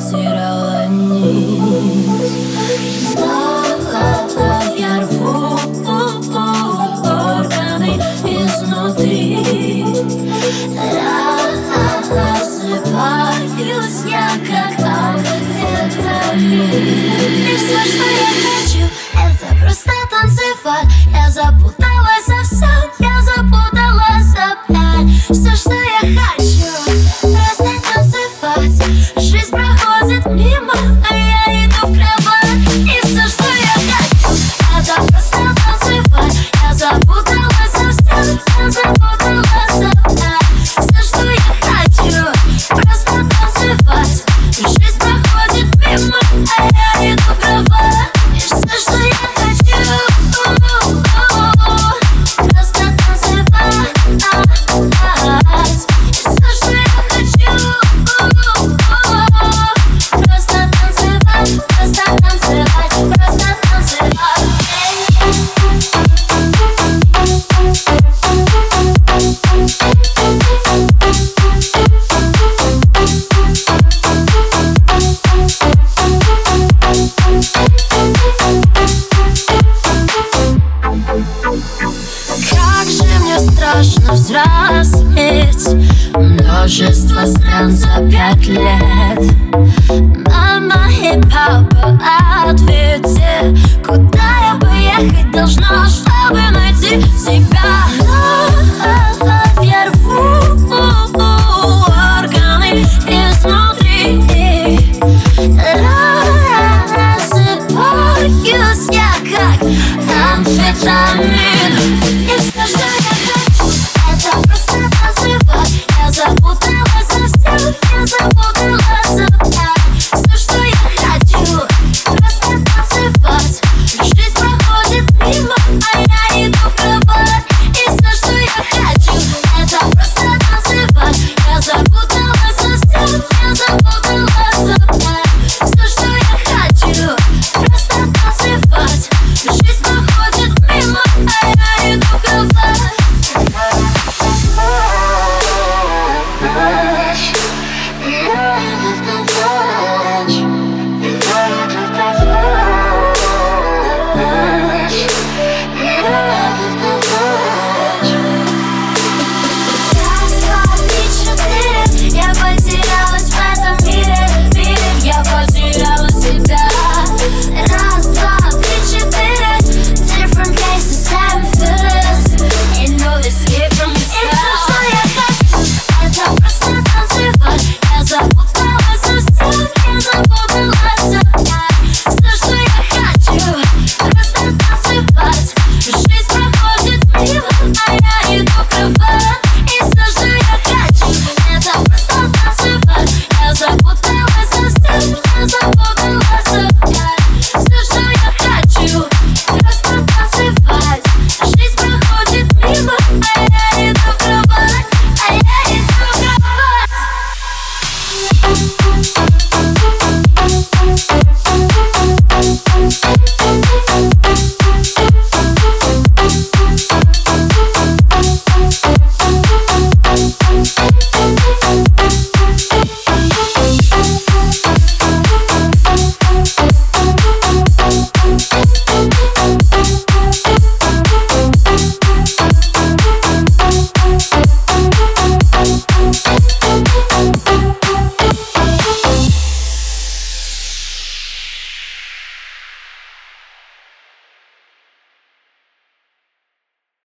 потирала низ Захотла я рву органы изнутри. Рассыпаюсь я, как амфетамин И все, что я хочу, это просто танцевать. Я запуталась I мне страшно взрослеть. Множество стран за пять лет. Мама и папа, ответьте Куда я поехать должна, чтобы найти себя? Я органы изнутри. Рассыпаюсь я как амфетамин.